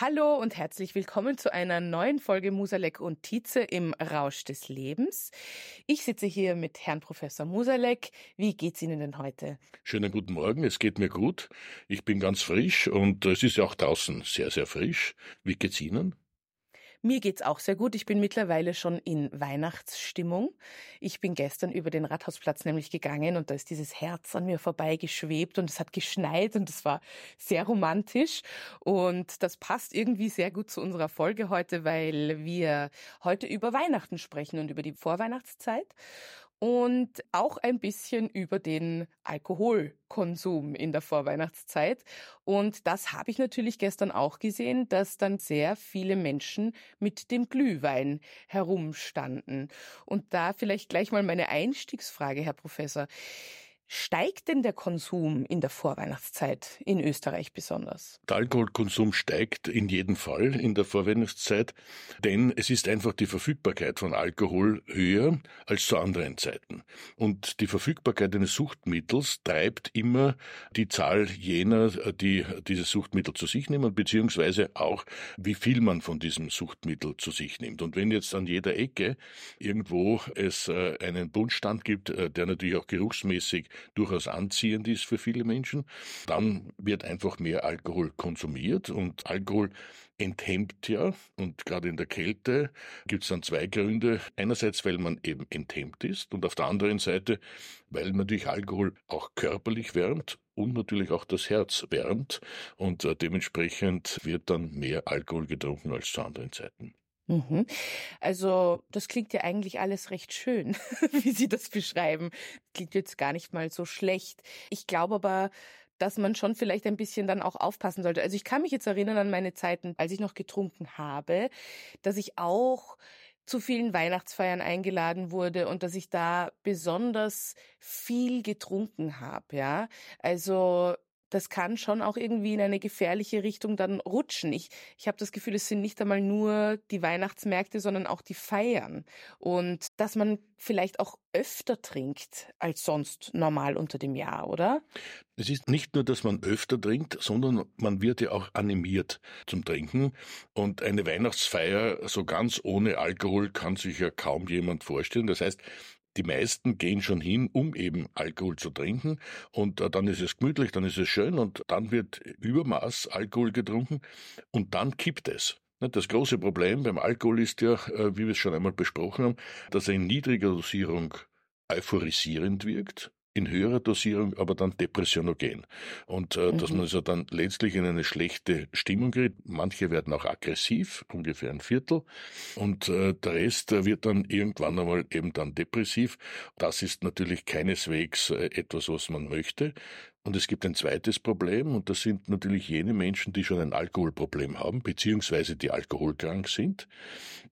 Hallo und herzlich willkommen zu einer neuen Folge Musalek und Tietze im Rausch des Lebens. Ich sitze hier mit Herrn Professor Musalek. Wie geht's Ihnen denn heute? Schönen guten Morgen, es geht mir gut. Ich bin ganz frisch und es ist ja auch draußen sehr, sehr frisch. Wie geht's Ihnen? Mir geht's auch sehr gut. Ich bin mittlerweile schon in Weihnachtsstimmung. Ich bin gestern über den Rathausplatz nämlich gegangen und da ist dieses Herz an mir vorbeigeschwebt und es hat geschneit und es war sehr romantisch und das passt irgendwie sehr gut zu unserer Folge heute, weil wir heute über Weihnachten sprechen und über die Vorweihnachtszeit und auch ein bisschen über den Alkoholkonsum in der Vorweihnachtszeit. Und das habe ich natürlich gestern auch gesehen, dass dann sehr viele Menschen mit dem Glühwein herumstanden. Und da vielleicht gleich mal meine Einstiegsfrage, Herr Professor. Steigt denn der Konsum in der Vorweihnachtszeit in Österreich besonders? Der Alkoholkonsum steigt in jedem Fall in der Vorweihnachtszeit, denn es ist einfach die Verfügbarkeit von Alkohol höher als zu anderen Zeiten. Und die Verfügbarkeit eines Suchtmittels treibt immer die Zahl jener, die dieses Suchtmittel zu sich nehmen, beziehungsweise auch, wie viel man von diesem Suchtmittel zu sich nimmt. Und wenn jetzt an jeder Ecke irgendwo es äh, einen Bundstand gibt, äh, der natürlich auch geruchsmäßig durchaus anziehend ist für viele Menschen. Dann wird einfach mehr Alkohol konsumiert und Alkohol enthemmt ja und gerade in der Kälte gibt es dann zwei Gründe. Einerseits, weil man eben enthemmt ist und auf der anderen Seite, weil natürlich Alkohol auch körperlich wärmt und natürlich auch das Herz wärmt und äh, dementsprechend wird dann mehr Alkohol getrunken als zu anderen Zeiten. Mhm. Also das klingt ja eigentlich alles recht schön, wie Sie das beschreiben. Klingt jetzt gar nicht mal so schlecht. Ich glaube aber, dass man schon vielleicht ein bisschen dann auch aufpassen sollte. Also ich kann mich jetzt erinnern an meine Zeiten, als ich noch getrunken habe, dass ich auch zu vielen Weihnachtsfeiern eingeladen wurde und dass ich da besonders viel getrunken habe, ja. Also das kann schon auch irgendwie in eine gefährliche Richtung dann rutschen. Ich, ich habe das Gefühl, es sind nicht einmal nur die Weihnachtsmärkte, sondern auch die Feiern. Und dass man vielleicht auch öfter trinkt als sonst normal unter dem Jahr, oder? Es ist nicht nur, dass man öfter trinkt, sondern man wird ja auch animiert zum Trinken. Und eine Weihnachtsfeier so ganz ohne Alkohol kann sich ja kaum jemand vorstellen. Das heißt, die meisten gehen schon hin, um eben Alkohol zu trinken und äh, dann ist es gemütlich, dann ist es schön und dann wird Übermaß Alkohol getrunken und dann kippt es. Das große Problem beim Alkohol ist ja, äh, wie wir es schon einmal besprochen haben, dass er in niedriger Dosierung euphorisierend wirkt in höherer Dosierung aber dann depressionogen. Und äh, mhm. dass man also dann letztlich in eine schlechte Stimmung gerät. Manche werden auch aggressiv, ungefähr ein Viertel. Und äh, der Rest wird dann irgendwann einmal eben dann depressiv. Das ist natürlich keineswegs äh, etwas, was man möchte. Und es gibt ein zweites Problem, und das sind natürlich jene Menschen, die schon ein Alkoholproblem haben, beziehungsweise die alkoholkrank sind,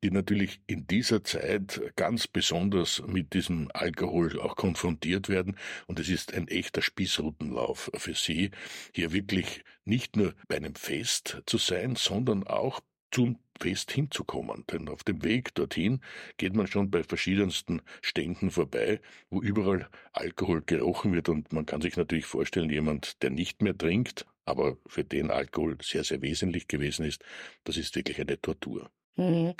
die natürlich in dieser Zeit ganz besonders mit diesem Alkohol auch konfrontiert werden. Und es ist ein echter Spießrutenlauf für sie, hier wirklich nicht nur bei einem Fest zu sein, sondern auch zum Fest hinzukommen. Denn auf dem Weg dorthin geht man schon bei verschiedensten Ständen vorbei, wo überall Alkohol gerochen wird. Und man kann sich natürlich vorstellen, jemand, der nicht mehr trinkt, aber für den Alkohol sehr, sehr wesentlich gewesen ist, das ist wirklich eine Tortur. Mhm.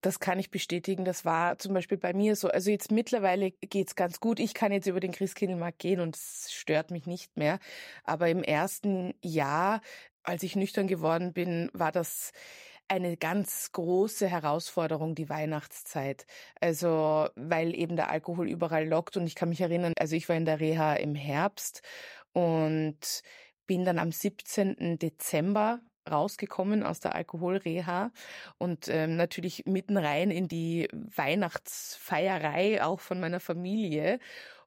Das kann ich bestätigen. Das war zum Beispiel bei mir so. Also jetzt mittlerweile geht's ganz gut. Ich kann jetzt über den Christkindlmarkt gehen und es stört mich nicht mehr. Aber im ersten Jahr, als ich nüchtern geworden bin, war das eine ganz große Herausforderung, die Weihnachtszeit. Also, weil eben der Alkohol überall lockt und ich kann mich erinnern, also ich war in der Reha im Herbst und bin dann am 17. Dezember rausgekommen aus der Alkoholreha und ähm, natürlich mitten rein in die Weihnachtsfeierei auch von meiner Familie.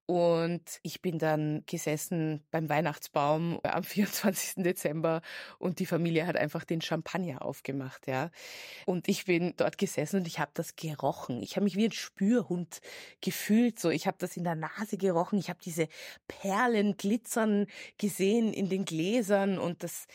Und ich bin dann gesessen beim Weihnachtsbaum am 24. Dezember und die Familie hat einfach den Champagner aufgemacht, ja. Und ich bin dort gesessen und ich habe das gerochen. Ich habe mich wie ein Spürhund gefühlt, so. Ich habe das in der Nase gerochen. Ich habe diese Perlen glitzern gesehen in den Gläsern und das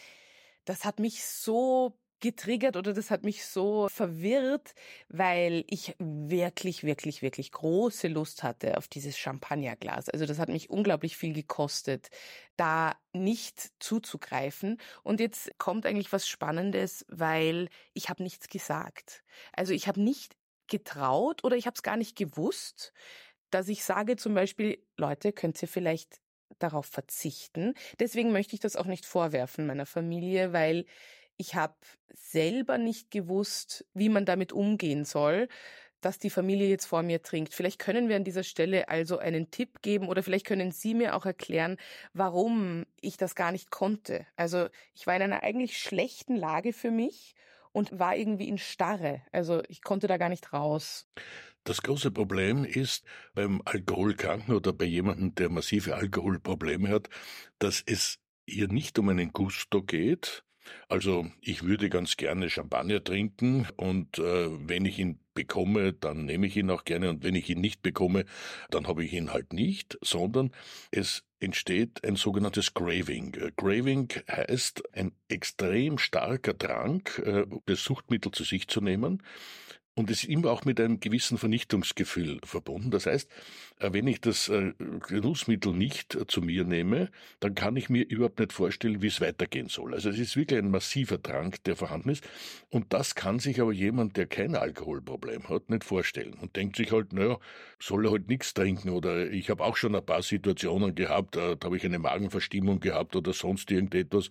das hat mich so getriggert oder das hat mich so verwirrt, weil ich wirklich, wirklich, wirklich große Lust hatte auf dieses Champagnerglas. Also das hat mich unglaublich viel gekostet, da nicht zuzugreifen. Und jetzt kommt eigentlich was Spannendes, weil ich habe nichts gesagt. Also ich habe nicht getraut oder ich habe es gar nicht gewusst, dass ich sage zum Beispiel, Leute, könnt ihr vielleicht darauf verzichten. Deswegen möchte ich das auch nicht vorwerfen meiner Familie, weil ich habe selber nicht gewusst, wie man damit umgehen soll, dass die Familie jetzt vor mir trinkt. Vielleicht können wir an dieser Stelle also einen Tipp geben oder vielleicht können Sie mir auch erklären, warum ich das gar nicht konnte. Also ich war in einer eigentlich schlechten Lage für mich und war irgendwie in Starre. Also ich konnte da gar nicht raus. Das große Problem ist beim Alkoholkranken oder bei jemandem, der massive Alkoholprobleme hat, dass es ihr nicht um einen Gusto geht. Also ich würde ganz gerne Champagner trinken und äh, wenn ich ihn bekomme, dann nehme ich ihn auch gerne und wenn ich ihn nicht bekomme, dann habe ich ihn halt nicht, sondern es entsteht ein sogenanntes Graving. Graving heißt ein extrem starker Drang, äh, das Suchtmittel zu sich zu nehmen, und es ist immer auch mit einem gewissen Vernichtungsgefühl verbunden. Das heißt, äh, wenn ich das äh, Genussmittel nicht äh, zu mir nehme, dann kann ich mir überhaupt nicht vorstellen, wie es weitergehen soll. Also es ist wirklich ein massiver Drang, der vorhanden ist. Und das kann sich aber jemand, der kein Alkoholproblem hat, nicht vorstellen und denkt sich halt, naja, soll er halt nichts trinken oder ich habe auch schon ein paar Situationen gehabt, da habe ich eine Magenverstimmung gehabt oder sonst irgendetwas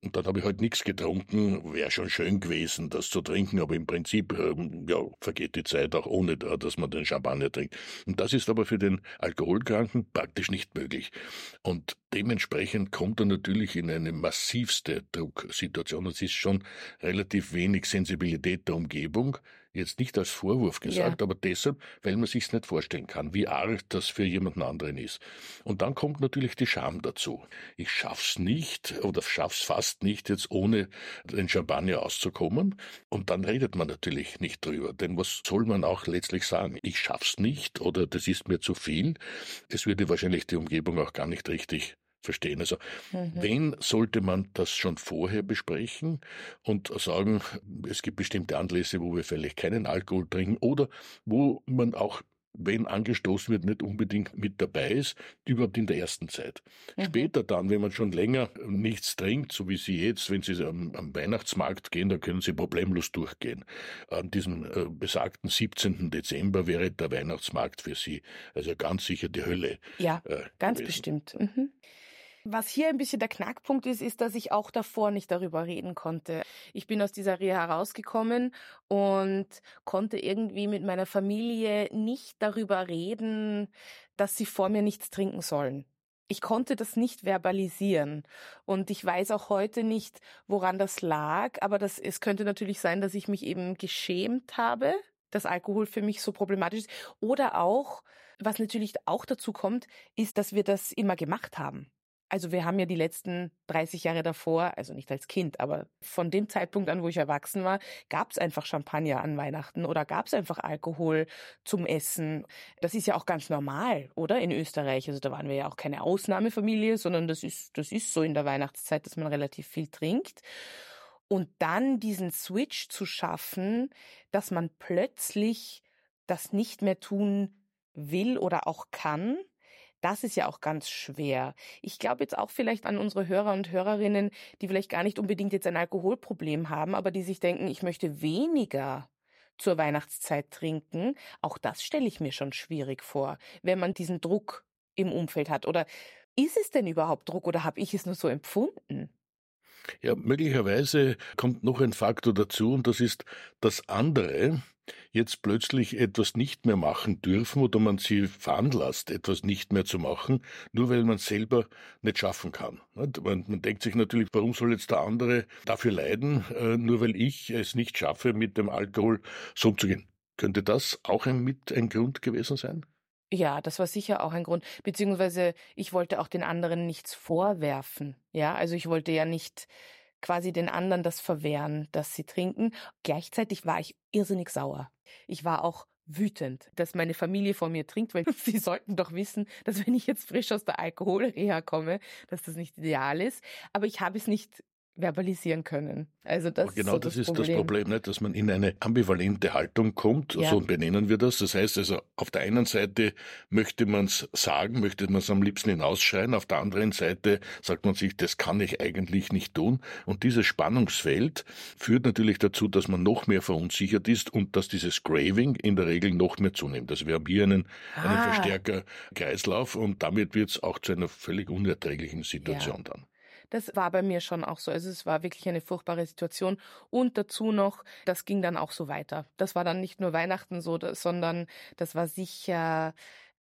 und dann habe ich halt nichts getrunken. Wäre schon schön gewesen, das zu trinken, aber im Prinzip, ähm, vergeht die Zeit auch ohne, dass man den Champagner trinkt. Und das ist aber für den Alkoholkranken praktisch nicht möglich. Und dementsprechend kommt er natürlich in eine massivste Drucksituation. Es ist schon relativ wenig Sensibilität der Umgebung. Jetzt nicht als Vorwurf gesagt, ja. aber deshalb, weil man sich's nicht vorstellen kann, wie arg das für jemanden anderen ist. Und dann kommt natürlich die Scham dazu. Ich schaff's nicht oder schaff's fast nicht, jetzt ohne den Champagner auszukommen. Und dann redet man natürlich nicht drüber. Denn was soll man auch letztlich sagen? Ich schaff's nicht oder das ist mir zu viel. Es würde wahrscheinlich die Umgebung auch gar nicht richtig verstehen. Also, mhm. wen sollte man das schon vorher besprechen und sagen, es gibt bestimmte Anlässe, wo wir vielleicht keinen Alkohol trinken oder wo man auch wenn angestoßen wird, nicht unbedingt mit dabei ist, überhaupt in der ersten Zeit. Mhm. Später dann, wenn man schon länger nichts trinkt, so wie Sie jetzt, wenn Sie am, am Weihnachtsmarkt gehen, da können Sie problemlos durchgehen. An diesem äh, besagten 17. Dezember wäre der Weihnachtsmarkt für Sie also ganz sicher die Hölle. Ja, äh, ganz gewesen. bestimmt. Mhm. Was hier ein bisschen der Knackpunkt ist, ist, dass ich auch davor nicht darüber reden konnte. Ich bin aus dieser Reha herausgekommen und konnte irgendwie mit meiner Familie nicht darüber reden, dass sie vor mir nichts trinken sollen. Ich konnte das nicht verbalisieren und ich weiß auch heute nicht, woran das lag, aber das, es könnte natürlich sein, dass ich mich eben geschämt habe, dass Alkohol für mich so problematisch ist oder auch, was natürlich auch dazu kommt, ist, dass wir das immer gemacht haben. Also wir haben ja die letzten 30 Jahre davor, also nicht als Kind, aber von dem Zeitpunkt an, wo ich erwachsen war, gab es einfach Champagner an Weihnachten oder gab es einfach Alkohol zum Essen. Das ist ja auch ganz normal, oder? In Österreich. Also da waren wir ja auch keine Ausnahmefamilie, sondern das ist, das ist so in der Weihnachtszeit, dass man relativ viel trinkt. Und dann diesen Switch zu schaffen, dass man plötzlich das nicht mehr tun will oder auch kann, das ist ja auch ganz schwer. Ich glaube jetzt auch vielleicht an unsere Hörer und Hörerinnen, die vielleicht gar nicht unbedingt jetzt ein Alkoholproblem haben, aber die sich denken, ich möchte weniger zur Weihnachtszeit trinken. Auch das stelle ich mir schon schwierig vor, wenn man diesen Druck im Umfeld hat. Oder ist es denn überhaupt Druck oder habe ich es nur so empfunden? Ja, möglicherweise kommt noch ein Faktor dazu und das ist, dass andere jetzt plötzlich etwas nicht mehr machen dürfen oder man sie veranlasst, etwas nicht mehr zu machen, nur weil man selber nicht schaffen kann. Man, man denkt sich natürlich, warum soll jetzt der andere dafür leiden, äh, nur weil ich es nicht schaffe, mit dem Alkohol so umzugehen. Könnte das auch ein, mit ein Grund gewesen sein? Ja, das war sicher auch ein Grund. Beziehungsweise ich wollte auch den anderen nichts vorwerfen. Ja, also ich wollte ja nicht quasi den anderen das verwehren, dass sie trinken. Gleichzeitig war ich irrsinnig sauer. Ich war auch wütend, dass meine Familie vor mir trinkt, weil sie sollten doch wissen, dass wenn ich jetzt frisch aus der Alkoholreha komme, dass das nicht ideal ist. Aber ich habe es nicht verbalisieren können. Also das genau so das, das ist Problem. das Problem, nicht? dass man in eine ambivalente Haltung kommt, Ja. so benennen wir das. Das heißt also, auf der einen Seite möchte man es sagen, möchte man es am liebsten hinausschreien, auf der anderen Seite sagt man sich, das kann ich eigentlich nicht tun. Und dieses Spannungsfeld führt natürlich dazu, dass man noch mehr verunsichert ist und dass dieses Craving in der Regel noch mehr zunimmt. Also wir haben hier einen, einen Ah. Verstärker-Kreislauf und damit wird es auch zu einer völlig unerträglichen Situation dann. Das war bei mir schon auch so. Also es war wirklich eine furchtbare Situation. Und dazu noch, das ging dann auch so weiter. Das war dann nicht nur Weihnachten so, sondern das war sicher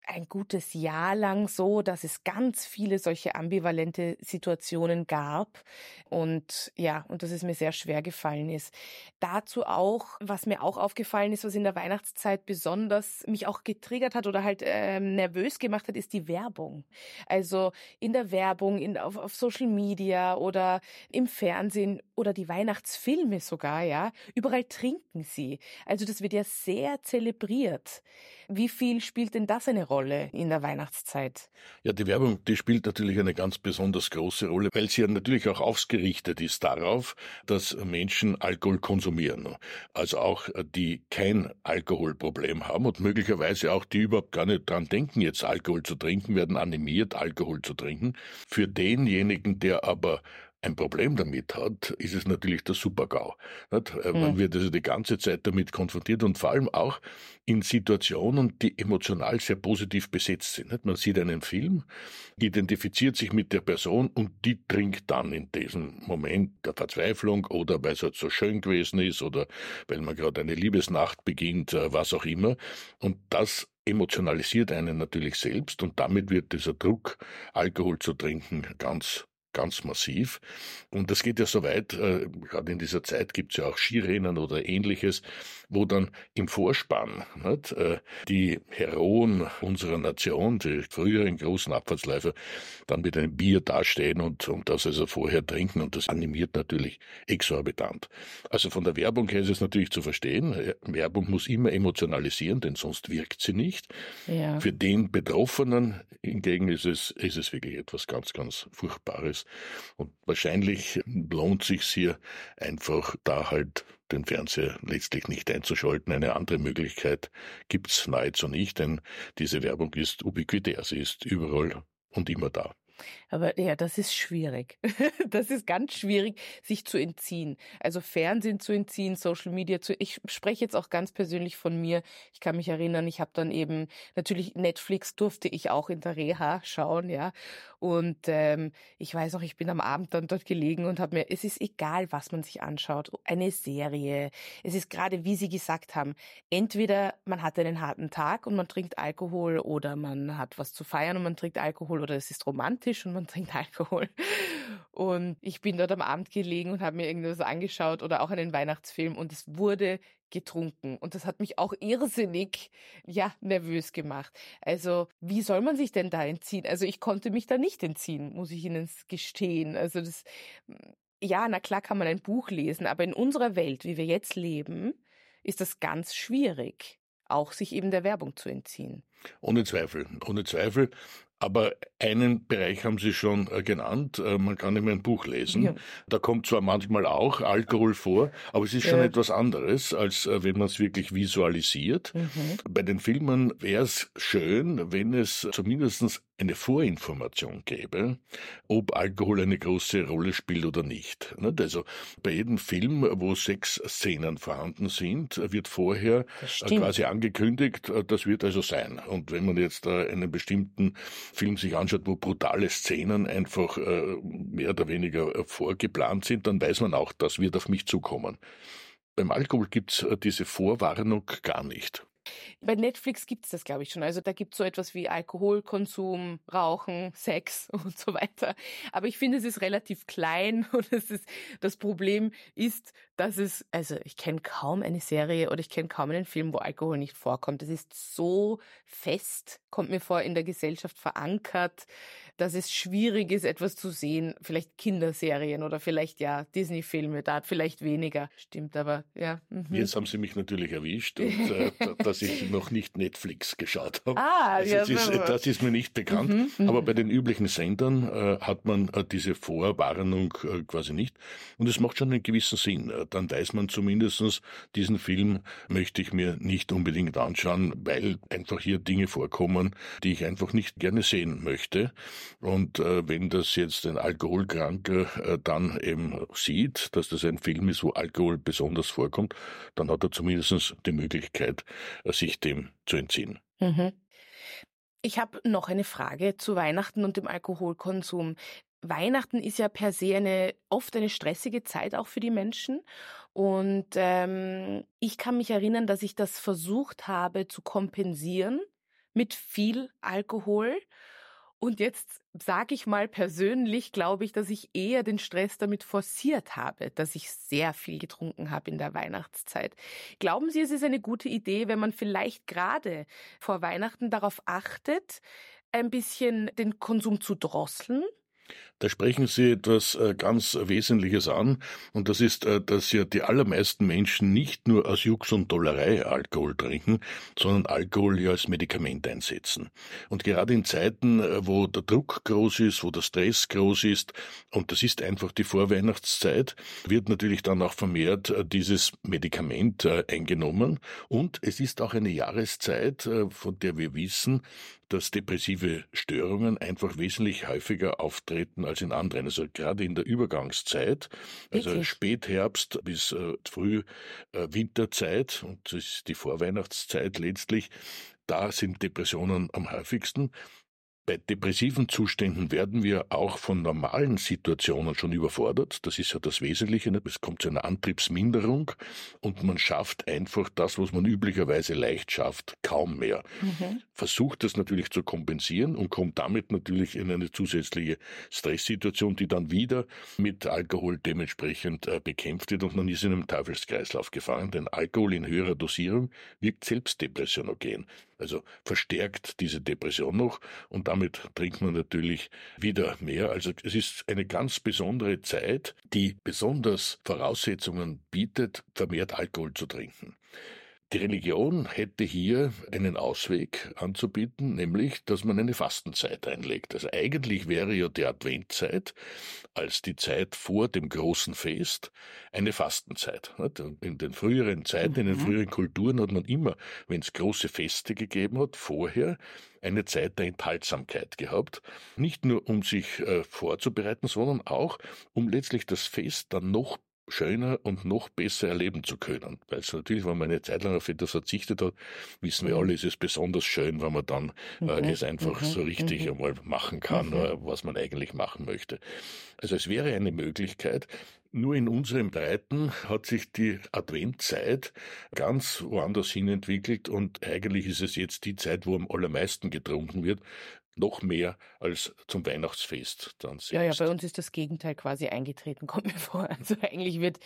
ein gutes Jahr lang so, dass es ganz viele solche ambivalente Situationen gab. Und ja, und dass es mir sehr schwer gefallen ist. Dazu auch, was mir auch aufgefallen ist, was in der Weihnachtszeit besonders mich auch getriggert hat oder halt ähm, nervös gemacht hat, ist die Werbung. Also in der Werbung, in, auf, auf Social Media oder im Fernsehen oder die Weihnachtsfilme sogar, ja. Überall trinken sie. Also das wird ja sehr zelebriert. Wie viel spielt denn das eine Rolle in der Weihnachtszeit? Ja, die Werbung, die spielt natürlich eine ganz besonders große Rolle, weil sie ja natürlich auch ausgerichtet ist darauf, dass Menschen Alkohol konsumieren. Also auch die kein Alkoholproblem haben und möglicherweise auch die überhaupt gar nicht dran denken, jetzt Alkohol zu trinken, werden animiert, Alkohol zu trinken. Für denjenigen, der aber ein Problem damit hat, ist es natürlich der Supergau. Äh, Man Hm. wird also die ganze Zeit damit konfrontiert und vor allem auch in Situationen, die emotional sehr positiv besetzt sind. Man sieht einen Film, identifiziert sich mit der Person und die trinkt dann in diesem Moment der Verzweiflung oder weil es halt so schön gewesen ist oder weil man gerade eine Liebesnacht beginnt, äh, was auch immer. Und das emotionalisiert einen natürlich selbst und damit wird dieser Druck, Alkohol zu trinken, ganz ganz massiv. Und das geht ja so weit, äh, gerade in dieser Zeit gibt's ja auch Skirennen oder ähnliches, wo dann im Vorspann nicht, äh, die Heroen unserer Nation, die früheren großen Abfahrtsläufer, dann mit einem Bier dastehen und, und das also vorher trinken und das animiert natürlich exorbitant. Also von der Werbung her ist es natürlich zu verstehen, äh, Werbung muss immer emotionalisieren, denn sonst wirkt sie nicht. Ja. Für den Betroffenen hingegen ist es, ist es wirklich etwas ganz, ganz Furchtbares. Und wahrscheinlich lohnt sich hier einfach da halt den Fernseher letztlich nicht einzuschalten. Eine andere Möglichkeit gibt's nahezu nicht, denn diese Werbung ist ubiquitär. Sie ist überall und immer da. Aber ja, das ist schwierig. Das ist ganz schwierig, sich zu entziehen. Also Fernsehen zu entziehen, Social Media zu. Ich spreche jetzt auch ganz persönlich von mir. Ich kann mich erinnern, ich habe dann eben natürlich Netflix durfte ich auch in der Reha schauen, ja. Und ähm, ich weiß noch, ich bin am Abend dann dort gelegen und habe mir, es ist egal, was man sich anschaut, eine Serie. Es ist gerade, wie Sie gesagt haben, entweder man hat einen harten Tag und man trinkt Alkohol oder man hat was zu feiern und man trinkt Alkohol oder es ist romantisch und man trinkt Alkohol. Und ich bin dort am Abend gelegen und habe mir irgendwas angeschaut oder auch einen Weihnachtsfilm und es wurde getrunken. Und das hat mich auch irrsinnig, ja, nervös gemacht. Also, wie soll man sich denn da entziehen? Also, ich konnte mich da nicht entziehen, muss ich Ihnen gestehen. Also, das, ja, na klar kann man ein Buch lesen, aber in unserer Welt, wie wir jetzt leben, ist das ganz schwierig, auch sich eben der Werbung zu entziehen. Ohne Zweifel, ohne Zweifel. Aber einen Bereich haben Sie schon äh, genannt. Äh, man kann immer ein Buch lesen. Ja. Da kommt zwar manchmal auch Alkohol vor, aber es ist schon Ja. etwas anderes, als äh, wenn man es wirklich visualisiert. Mhm. Bei den Filmen wäre es schön, wenn es zumindest eine Vorinformation gäbe, ob Alkohol eine große Rolle spielt oder nicht. Nicht? Also bei jedem Film, wo Sexszenen vorhanden sind, wird vorher quasi angekündigt, das wird also sein. Und wenn man jetzt einen bestimmten Film sich anschaut, wo brutale Szenen einfach äh, mehr oder weniger äh, vorgeplant sind, dann weiß man auch, das wird auf mich zukommen. Beim Alkohol gibt's äh, diese Vorwarnung gar nicht. Bei Netflix gibt es das, glaube ich, schon. Also da gibt es so etwas wie Alkoholkonsum, Rauchen, Sex und so weiter. Aber ich finde, es ist relativ klein und es ist, das Problem ist, dass es, also ich kenne kaum eine Serie oder ich kenne kaum einen Film, wo Alkohol nicht vorkommt. Es ist so fest, kommt mir vor, in der Gesellschaft verankert, dass es schwierig ist, etwas zu sehen. Vielleicht Kinderserien oder vielleicht ja Disney-Filme, da hat vielleicht weniger. Stimmt aber, ja. Mhm. Jetzt haben Sie mich natürlich erwischt und äh, dass ich noch nicht Netflix geschaut habe. Ah, also, ja, das, ist, das ist mir nicht bekannt. Mhm, mhm, aber bei den üblichen Sendern äh, hat man äh, diese Vorwarnung äh, quasi nicht. Und es macht schon einen gewissen Sinn. Äh, dann weiß man zumindestens, diesen Film möchte ich mir nicht unbedingt anschauen, weil einfach hier Dinge vorkommen, die ich einfach nicht gerne sehen möchte. Und äh, wenn das jetzt ein Alkoholkranker äh, dann eben sieht, dass das ein Film ist, wo Alkohol besonders vorkommt, dann hat er zumindest die Möglichkeit, äh, sich dem zu entziehen. Mhm. Ich habe noch eine Frage zu Weihnachten und dem Alkoholkonsum. Weihnachten ist ja per se eine oft eine stressige Zeit auch für die Menschen. Und ähm, ich kann mich erinnern, dass ich das versucht habe zu kompensieren mit viel Alkohol. Und jetzt sage ich mal persönlich, glaube ich, dass ich eher den Stress damit forciert habe, dass ich sehr viel getrunken habe in der Weihnachtszeit. Glauben Sie, es ist eine gute Idee, wenn man vielleicht gerade vor Weihnachten darauf achtet, ein bisschen den Konsum zu drosseln? Da sprechen Sie etwas äh, ganz Wesentliches an, und das ist, äh, dass ja die allermeisten Menschen nicht nur aus Jux und Dollerei Alkohol trinken, sondern Alkohol ja als Medikament einsetzen. Und gerade in Zeiten, äh, wo der Druck groß ist, wo der Stress groß ist, und das ist einfach die Vorweihnachtszeit, wird natürlich dann auch vermehrt dieses Medikament eingenommen. Und es ist auch eine Jahreszeit, von der wir wissen, dass depressive Störungen einfach wesentlich häufiger auftreten als in anderen. Also gerade in der Übergangszeit, also Wirklich? Spätherbst bis äh, Frühwinterzeit äh, und das ist die Vorweihnachtszeit letztlich, da sind Depressionen am häufigsten. Bei depressiven Zuständen werden wir auch von normalen Situationen schon überfordert. Das ist ja das Wesentliche. Es kommt zu einer Antriebsminderung und man schafft einfach das, was man üblicherweise leicht schafft, kaum mehr. Mhm. Versucht das natürlich zu kompensieren und kommt damit natürlich in eine zusätzliche Stresssituation, die dann wieder mit Alkohol dementsprechend äh, bekämpft wird und man ist in einem Teufelskreislauf gefangen. Denn Alkohol in höherer Dosierung wirkt selbst depressionogen also verstärkt diese Depression noch und damit trinkt man natürlich wieder mehr. Also es ist eine ganz besondere Zeit, die besonders Voraussetzungen bietet, vermehrt Alkohol zu trinken. Die Religion hätte hier einen Ausweg anzubieten, nämlich, dass man eine Fastenzeit einlegt. Also eigentlich wäre ja die Adventzeit als die Zeit vor dem großen Fest eine Fastenzeit. In den früheren Zeiten, in den mhm. früheren Kulturen hat man immer, wenn es große Feste gegeben hat, vorher eine Zeit der Enthaltsamkeit gehabt. Nicht nur um sich äh, vorzubereiten, sondern auch um letztlich das Fest dann noch schöner und noch besser erleben zu können. Weil es natürlich, wenn man eine Zeit lang auf etwas verzichtet hat, wissen wir mhm. alle, ist es besonders schön, wenn man dann äh, mhm. es einfach mhm. so richtig mhm. einmal machen kann, mhm. äh, was man eigentlich machen möchte. Also es wäre eine Möglichkeit, nur in unseren Breiten hat sich die Adventzeit ganz woanders hin entwickelt und eigentlich ist es jetzt die Zeit, wo am allermeisten getrunken wird, noch mehr als zum Weihnachtsfest dann selbst. Ja, ja, bei uns ist das Gegenteil quasi eingetreten, kommt mir vor. Also eigentlich wird,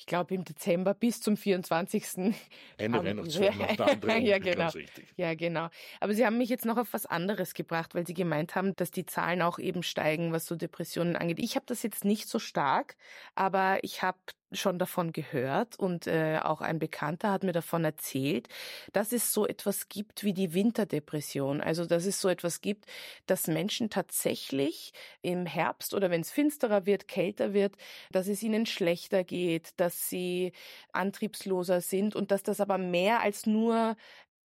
ich glaube, im Dezember bis zum 24. Eine Weihnachtsfeier nach der anderen. ja, genau. Ja, genau. Aber Sie haben mich jetzt noch auf was anderes gebracht, weil Sie gemeint haben, dass die Zahlen auch eben steigen, was so Depressionen angeht. Ich habe das jetzt nicht so stark, aber ich habe schon davon gehört und äh, auch ein Bekannter hat mir davon erzählt, dass es so etwas gibt wie die Winterdepression. Also dass es so etwas gibt, dass Menschen tatsächlich im Herbst oder wenn es finsterer wird, kälter wird, dass es ihnen schlechter geht, dass sie antriebsloser sind und dass das aber mehr als nur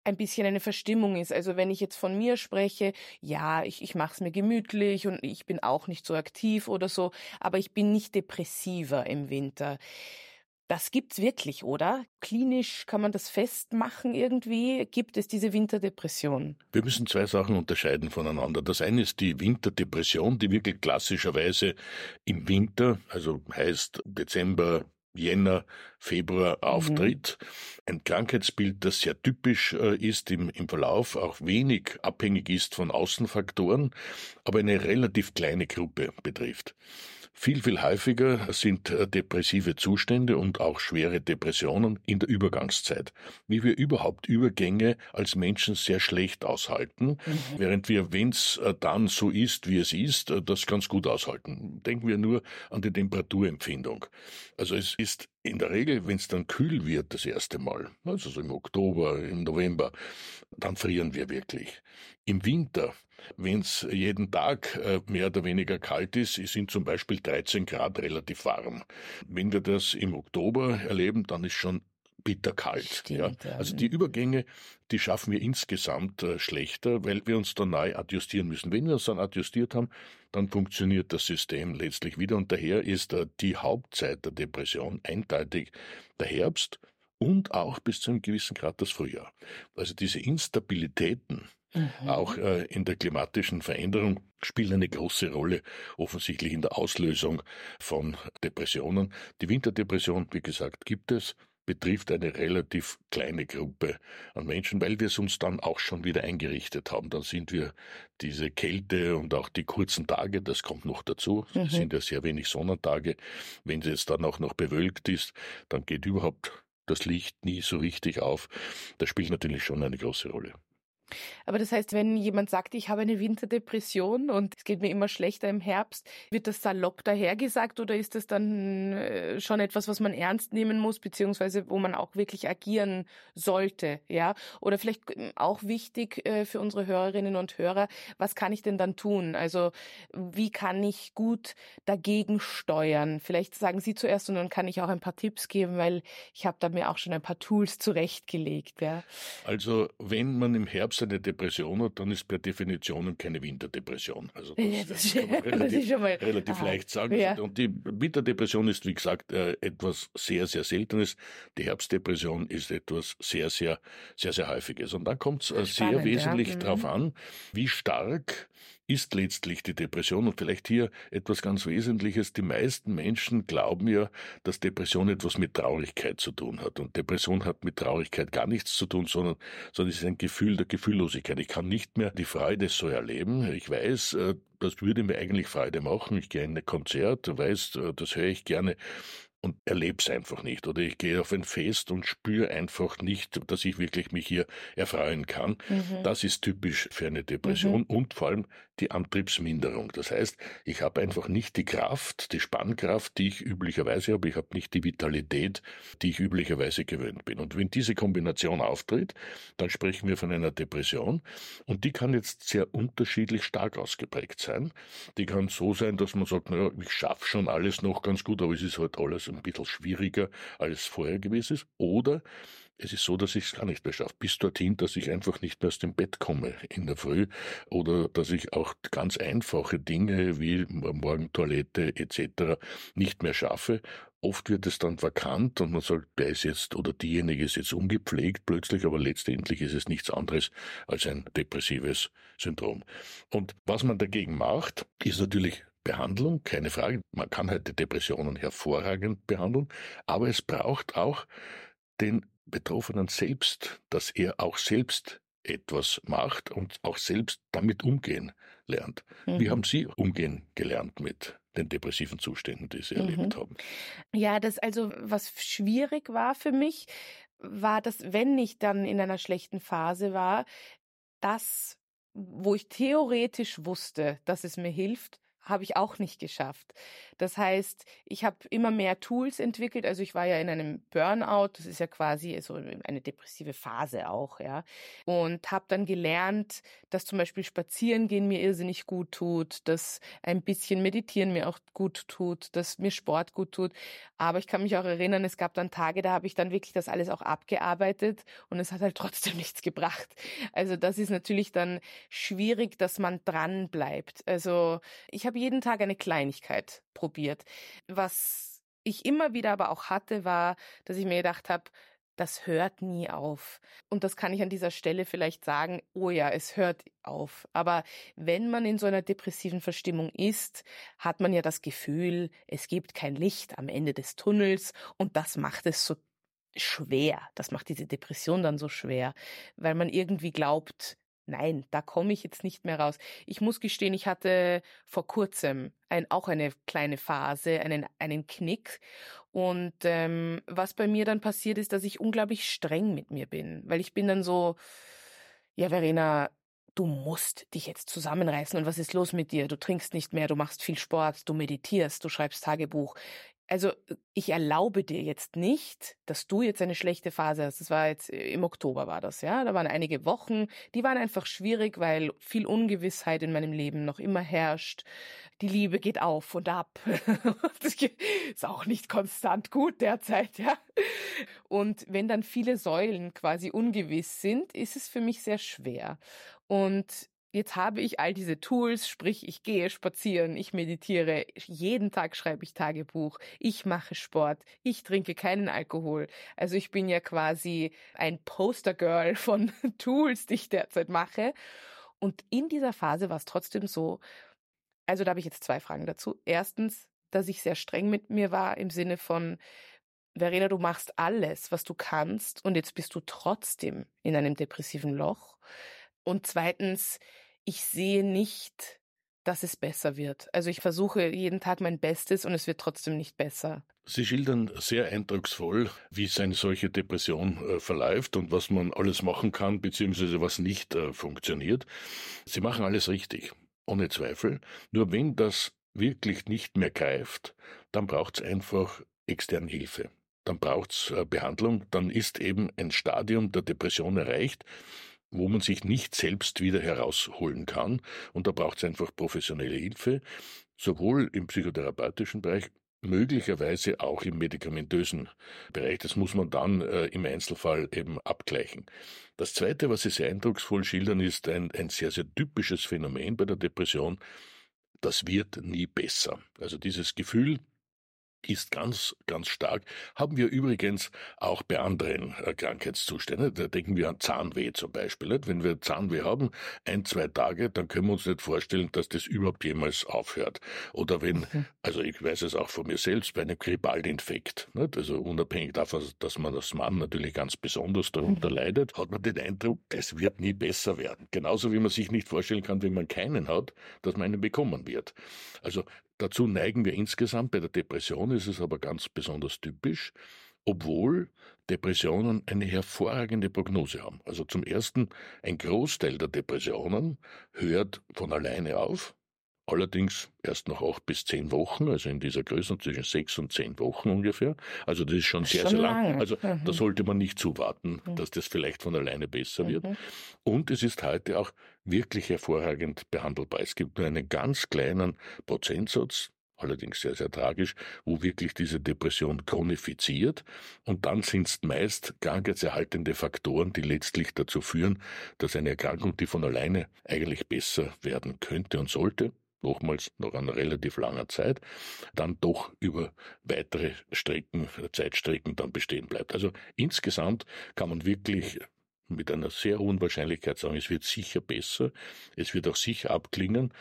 ein bisschen eine Verstimmung ist. Also wenn ich jetzt von mir spreche, ja, ich, ich mache es mir gemütlich und ich bin auch nicht so aktiv oder so, aber ich bin nicht depressiver im Winter. Das gibt's wirklich, oder? Klinisch kann man das festmachen irgendwie. Gibt es diese Winterdepression? Wir müssen zwei Sachen unterscheiden voneinander. Das eine ist die Winterdepression, die wirklich klassischerweise im Winter, also heißt Dezember, Jänner, Februar mhm. auftritt. Mhm. Ein Krankheitsbild, das sehr typisch äh, ist im, im Verlauf, auch wenig abhängig ist von Außenfaktoren, aber eine relativ kleine Gruppe betrifft. Viel, viel häufiger sind äh, depressive Zustände und auch schwere Depressionen in der Übergangszeit. Wie wir überhaupt Übergänge als Menschen sehr schlecht aushalten, mhm. während wir, wenn es äh, dann so ist, wie es ist, äh, das ganz gut aushalten. Denken wir nur an die Temperaturempfindung. Also es ist in der Regel, wenn es dann kühl wird das erste Mal, also so im Oktober, im November, dann frieren wir wirklich. Im Winter, wenn es jeden Tag äh, mehr oder weniger kalt ist, sind zum Beispiel 13 Grad relativ warm. Wenn wir das im Oktober erleben, dann ist schon bitterkalt. Stimmt, ja. Also die Übergänge, die schaffen wir insgesamt äh, schlechter, weil wir uns dann neu adjustieren müssen. Wenn wir uns dann adjustiert haben, dann funktioniert das System letztlich wieder und daher ist äh, die Hauptzeit der Depression eindeutig der Herbst und auch bis zu einem gewissen Grad das Frühjahr. Also diese Instabilitäten, Mhm. Auch äh, in der klimatischen Veränderung spielen eine große Rolle, offensichtlich in der Auslösung von Depressionen. Die Winterdepression, wie gesagt, gibt es betrifft eine relativ kleine Gruppe an Menschen, weil wir es uns dann auch schon wieder eingerichtet haben. Dann sind wir diese Kälte und auch die kurzen Tage, das kommt noch dazu, mhm. sind ja sehr wenig Sonnentage. Wenn es jetzt dann auch noch bewölkt ist, dann geht überhaupt das Licht nie so richtig auf. Das spielt natürlich schon eine große Rolle. Aber das heißt, wenn jemand sagt, ich habe eine Winterdepression und es geht mir immer schlechter im Herbst, wird das salopp dahergesagt oder ist das dann äh, schon etwas, was man ernst nehmen muss, beziehungsweise wo man auch wirklich agieren sollte, ja? Oder vielleicht ähm, auch wichtig äh, für unsere Hörerinnen und Hörer, was kann ich denn dann tun? Also wie kann ich gut dagegen steuern? Vielleicht sagen Sie zuerst und dann kann ich auch ein paar Tipps geben, weil ich habe da mir auch schon ein paar Tools zurechtgelegt, ja. Also wenn man im Herbst eine Depression hat, dann ist per Definition keine Winterdepression. Also das, ja, das, das kann man relativ, mal, relativ leicht sagen. Ja. Und die Winterdepression ist, wie gesagt, äh, etwas sehr, sehr Seltenes. Die Herbstdepression ist etwas sehr, sehr, sehr, sehr Häufiges. Und dann kommt es äh, sehr wesentlich ja. darauf an, wie stark ist letztlich die Depression und vielleicht hier etwas ganz Wesentliches. Die meisten Menschen glauben ja, dass Depression etwas mit Traurigkeit zu tun hat. Und Depression hat mit Traurigkeit gar nichts zu tun, sondern, sondern es ist ein Gefühl der Gefühllosigkeit. Ich kann nicht mehr die Freude so erleben. Ich weiß, äh, das würde mir eigentlich Freude machen. Ich gehe in ein Konzert, weiß, äh, das höre ich gerne und erlebe es einfach nicht. Oder ich gehe auf ein Fest und spüre einfach nicht, dass ich wirklich mich hier erfreuen kann. Mhm. Das ist typisch für eine Depression mhm. und vor allem die Antriebsminderung. Das heißt, ich habe einfach nicht die Kraft, die Spannkraft, die ich üblicherweise habe. Ich habe nicht die Vitalität, die ich üblicherweise gewöhnt bin. Und wenn diese Kombination auftritt, dann sprechen wir von einer Depression. Und die kann jetzt sehr unterschiedlich stark ausgeprägt sein. Die kann so sein, dass man sagt, naja, ich schaffe schon alles noch ganz gut, aber es ist halt alles ein bisschen schwieriger, als vorher gewesen ist. Oder es ist so, dass ich es gar nicht mehr schaffe. Bis dorthin, dass ich einfach nicht mehr aus dem Bett komme in der Früh oder dass ich auch ganz einfache Dinge wie Morgentoilette etc. nicht mehr schaffe. Oft wird es dann vakant und man sagt, der ist jetzt oder diejenige ist jetzt ungepflegt plötzlich, aber letztendlich ist es nichts anderes als ein depressives Syndrom. Und was man dagegen macht, ist natürlich Behandlung, keine Frage. Man kann heute Depressionen hervorragend behandeln, aber es braucht auch den Betroffenen selbst, dass er auch selbst etwas macht und auch selbst damit umgehen lernt. Mhm. Wie haben Sie umgehen gelernt mit den depressiven Zuständen, die Sie mhm. erlebt haben? Ja, das also, was schwierig war für mich, war, dass wenn ich dann in einer schlechten Phase war, das, wo ich theoretisch wusste, dass es mir hilft, habe ich auch nicht geschafft. Das heißt, ich habe immer mehr Tools entwickelt. Also ich war ja in einem Burnout, das ist ja quasi so eine depressive Phase auch, ja. Und habe dann gelernt, dass zum Beispiel Spazierengehen mir irrsinnig gut tut, dass ein bisschen Meditieren mir auch gut tut, dass mir Sport gut tut. Aber ich kann mich auch erinnern, es gab dann Tage, da habe ich dann wirklich das alles auch abgearbeitet und es hat halt trotzdem nichts gebracht. Also das ist natürlich dann schwierig, dass man dran bleibt. Also ich habe habe jeden Tag eine Kleinigkeit probiert. Was ich immer wieder aber auch hatte, war, dass ich mir gedacht habe, das hört nie auf. Und das kann ich an dieser Stelle vielleicht sagen, oh ja, es hört auf. Aber wenn man in so einer depressiven Verstimmung ist, hat man ja das Gefühl, es gibt kein Licht am Ende des Tunnels und das macht es so schwer. Das macht diese Depression dann so schwer, weil man irgendwie glaubt, Nein, da komme ich jetzt nicht mehr raus. Ich muss gestehen, ich hatte vor kurzem ein, auch eine kleine Phase, einen, einen Knick. Und ähm, was bei mir dann passiert ist, dass ich unglaublich streng mit mir bin. Weil ich bin dann so, ja, Verena, du musst dich jetzt zusammenreißen. Und was ist los mit dir? Du trinkst nicht mehr, du machst viel Sport, du meditierst, du schreibst Tagebuch also ich erlaube dir jetzt nicht, dass du jetzt eine schlechte Phase hast. Das war jetzt äh, im Oktober war das, ja. Da waren einige Wochen, die waren einfach schwierig, weil viel Ungewissheit in meinem Leben noch immer herrscht. Die Liebe geht auf und ab. das ist auch nicht konstant gut derzeit, ja. Und wenn dann viele Säulen quasi ungewiss sind, ist es für mich sehr schwer. Und Jetzt habe ich all diese Tools, sprich, ich gehe spazieren, ich meditiere, jeden Tag schreibe ich Tagebuch, ich mache Sport, ich trinke keinen Alkohol. Also ich bin ja quasi ein Postergirl von Tools, die ich derzeit mache. Und in dieser Phase war es trotzdem so, also da habe ich jetzt zwei Fragen dazu. Erstens, dass ich sehr streng mit mir war im Sinne von, Verena, du machst alles, was du kannst und jetzt bist du trotzdem in einem depressiven Loch. Und zweitens, ich sehe nicht, dass es besser wird. Also ich versuche jeden Tag mein Bestes und es wird trotzdem nicht besser. Sie schildern sehr eindrucksvoll, wie eine solche Depression äh, verläuft und was man alles machen kann, beziehungsweise was nicht äh, funktioniert. Sie machen alles richtig, ohne Zweifel. Nur wenn das wirklich nicht mehr greift, dann braucht es einfach externe Hilfe. Dann braucht es äh, Behandlung, dann ist eben ein Stadium der Depression erreicht, wo man sich nicht selbst wieder herausholen kann. Und da braucht es einfach professionelle Hilfe, sowohl im psychotherapeutischen Bereich, möglicherweise auch im medikamentösen Bereich. Das muss man dann äh, im Einzelfall eben abgleichen. Das Zweite, was Sie sehr eindrucksvoll schildern, ist ein, ein sehr, sehr typisches Phänomen bei der Depression. Das wird nie besser. Also dieses Gefühl, ist ganz, ganz stark. Haben wir übrigens auch bei anderen äh, Krankheitszuständen. Da denken wir an Zahnweh zum Beispiel. Wenn wir Zahnweh haben, ein, zwei Tage, dann können wir uns nicht vorstellen, dass das überhaupt jemals aufhört. Oder wenn, also ich weiß es auch von mir selbst, bei einem Grippalinfekt, nicht? also unabhängig davon, dass man als Mann natürlich ganz besonders darunter mhm. leidet, hat man den Eindruck, es wird nie besser werden. Genauso wie man sich nicht vorstellen kann, wenn man keinen hat, dass man einen bekommen wird. Also Dazu neigen wir insgesamt. Bei der Depression ist es aber ganz besonders typisch, obwohl Depressionen eine hervorragende Prognose haben. Also zum Ersten, ein Großteil der Depressionen hört von alleine auf, allerdings erst nach acht bis zehn Wochen, also in dieser Größe zwischen sechs und zehn Wochen ungefähr. Also das ist schon sehr, schon sehr lang. lang. Also mhm. da sollte man nicht zuwarten, mhm. dass das vielleicht von alleine besser wird. Mhm. Und es ist heute auch wirklich hervorragend behandelbar. Es gibt nur einen ganz kleinen Prozentsatz, allerdings sehr, sehr tragisch, wo wirklich diese Depression chronifiziert. Und dann sind es meist krankheitserhaltende Faktoren, die letztlich dazu führen, dass eine Erkrankung, die von alleine eigentlich besser werden könnte und sollte, nochmals nach einer relativ langer Zeit, dann doch über weitere Strecken, Zeitstrecken dann bestehen bleibt. Also insgesamt kann man wirklich mit einer sehr hohen Wahrscheinlichkeit sagen, es wird sicher besser, es wird auch sicher abklingen,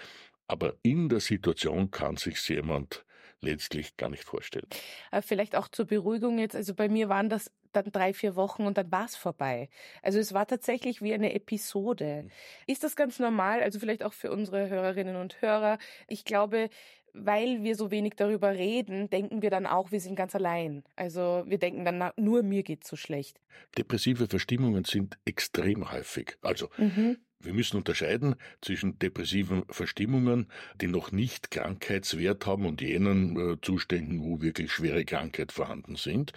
aber in der Situation kann sich jemand letztlich gar nicht vorstellen. Äh, vielleicht auch zur Beruhigung jetzt, also bei mir waren das dann drei, vier Wochen und dann war es vorbei. Also es war tatsächlich wie eine Episode. Mhm. Ist das ganz normal? Also vielleicht auch für unsere Hörerinnen und Hörer. Ich glaube, weil wir so wenig darüber reden, denken wir dann auch, wir sind ganz allein. Also wir denken dann, nur mir geht's so schlecht. Depressive Verstimmungen sind extrem häufig. Also mhm. Wir müssen unterscheiden zwischen depressiven Verstimmungen, die noch nicht Krankheitswert haben und jenen äh, Zuständen, wo wirklich schwere Krankheit vorhanden sind.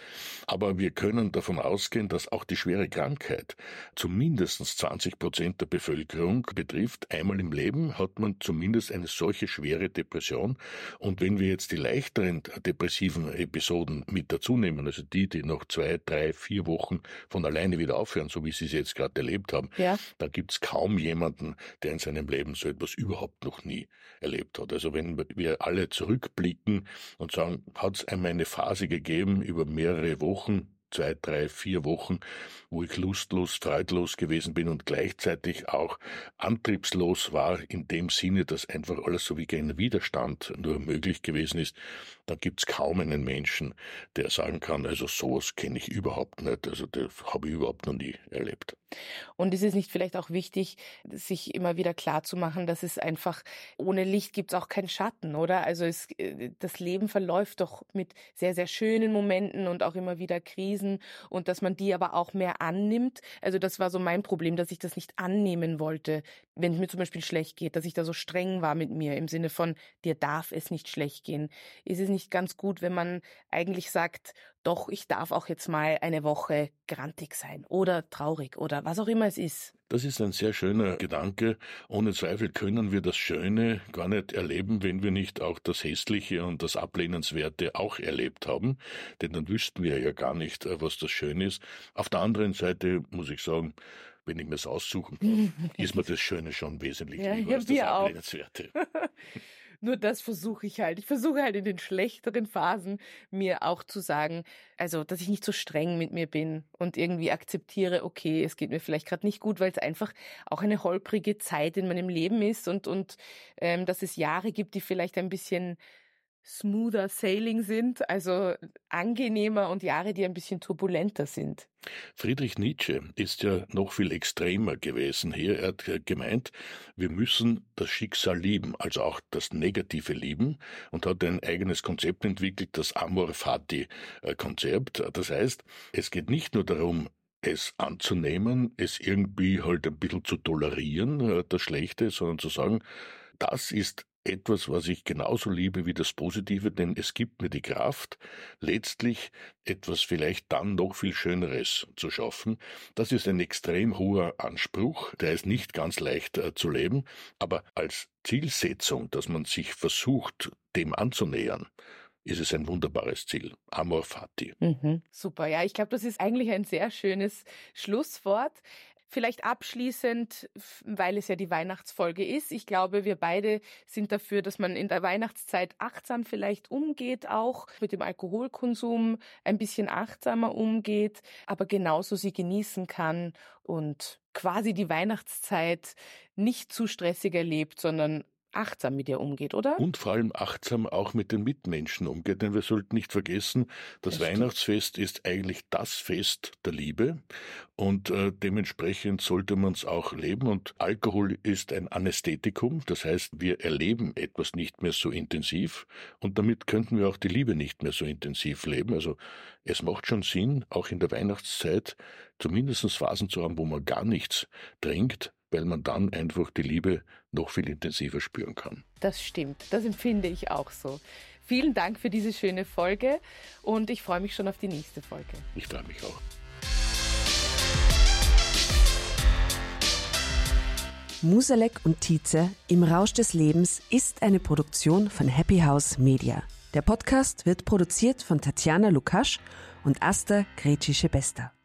Aber wir können davon ausgehen, dass auch die schwere Krankheit zumindest 20 Prozent der Bevölkerung betrifft. Einmal im Leben hat man zumindest eine solche schwere Depression. Und wenn wir jetzt die leichteren depressiven Episoden mit dazu nehmen, also die, die noch zwei, drei, vier Wochen von alleine wieder aufhören, so wie Sie es jetzt gerade erlebt haben, ja. da gibt es kaum jemanden, der in seinem Leben so etwas überhaupt noch nie erlebt hat. Also wenn wir alle zurückblicken und sagen, hat es einmal eine Phase gegeben über mehrere Wochen, zwei, drei, vier Wochen, wo ich lustlos, freudlos gewesen bin und gleichzeitig auch antriebslos war, in dem Sinne, dass einfach alles so wie ein Widerstand nur möglich gewesen ist, da gibt's kaum einen Menschen, der sagen kann, also sowas kenne ich überhaupt nicht, also das habe ich überhaupt noch nie erlebt. Und ist es nicht vielleicht auch wichtig, sich immer wieder klar zu machen, dass es einfach ohne Licht gibt's auch keinen Schatten, oder? Also es, äh, das Leben verläuft doch mit sehr, sehr schönen Momenten und auch immer wieder Krisen und dass man die aber auch mehr annimmt. Also das war so mein Problem, dass ich das nicht annehmen wollte, wenn es mir zum Beispiel schlecht geht, dass ich da so streng war mit mir im Sinne von, dir darf es nicht schlecht gehen. Ist es nicht ganz gut, wenn man eigentlich sagt, doch, ich darf auch jetzt mal eine Woche grantig sein oder traurig oder was auch immer es ist. Das ist ein sehr schöner Gedanke. Ohne Zweifel können wir das Schöne gar nicht erleben, wenn wir nicht auch das Hässliche und das Ablehnenswerte auch erlebt haben. Denn dann wüssten wir ja gar nicht, äh, was das Schöne ist. Auf der anderen Seite muss ich sagen, wenn ich mir es aussuchen kann, ist mir das Schöne schon wesentlich ja, lieber als das Ablehnenswerte. Nur das versuche ich halt. Ich versuche halt in den schlechteren Phasen mir auch zu sagen, also, dass ich nicht so streng mit mir bin und irgendwie akzeptiere, okay, es geht mir vielleicht gerade nicht gut, weil es einfach auch eine holprige Zeit in meinem Leben ist und, und ähm, dass es Jahre gibt, die vielleicht ein bisschen smoother sailing sind, also angenehmer und Jahre, die ein bisschen turbulenter sind. Friedrich Nietzsche ist ja noch viel extremer gewesen hier. Er hat gemeint, wir müssen das Schicksal lieben, also auch das Negative lieben und hat ein eigenes Konzept entwickelt, das Amor Fati äh, Konzept. Das heißt, es geht nicht nur darum, es anzunehmen, es irgendwie halt ein bisschen zu tolerieren, äh, das Schlechte, sondern zu sagen, das ist etwas, was ich genauso liebe wie das Positive, denn es gibt mir die Kraft, letztlich etwas vielleicht dann noch viel Schöneres zu schaffen. Das ist ein extrem hoher Anspruch, der ist nicht ganz leicht äh, zu leben, aber als Zielsetzung, dass man sich versucht, dem anzunähern, ist es ein wunderbares Ziel. Amor Fati. Mhm, super, ja, ich glaube, das ist eigentlich ein sehr schönes Schlusswort. Vielleicht abschließend, weil es ja die Weihnachtsfolge ist. Ich glaube, wir beide sind dafür, dass man in der Weihnachtszeit achtsam vielleicht umgeht, auch mit dem Alkoholkonsum ein bisschen achtsamer umgeht, aber genauso sie genießen kann und quasi die Weihnachtszeit nicht zu stressig erlebt, sondern achtsam mit ihr umgeht, oder? Und vor allem achtsam auch mit den Mitmenschen umgeht, denn wir sollten nicht vergessen, das, das Weihnachtsfest stimmt. ist eigentlich das Fest der Liebe und äh, dementsprechend sollte man es auch leben und Alkohol ist ein Anästhetikum, das heißt, wir erleben etwas nicht mehr so intensiv und damit könnten wir auch die Liebe nicht mehr so intensiv leben. Also es macht schon Sinn, auch in der Weihnachtszeit zumindest Phasen zu haben, wo man gar nichts trinkt, weil man dann einfach die Liebe noch viel intensiver spüren kann. Das stimmt, das empfinde ich auch so. Vielen Dank für diese schöne Folge und ich freue mich schon auf die nächste Folge. Ich freue mich auch. Musalek und Tietze im Rausch des Lebens ist eine Produktion von Happy House Media. Der Podcast wird produziert von Tatjana Lukasch und Asta Gretschi-Bester.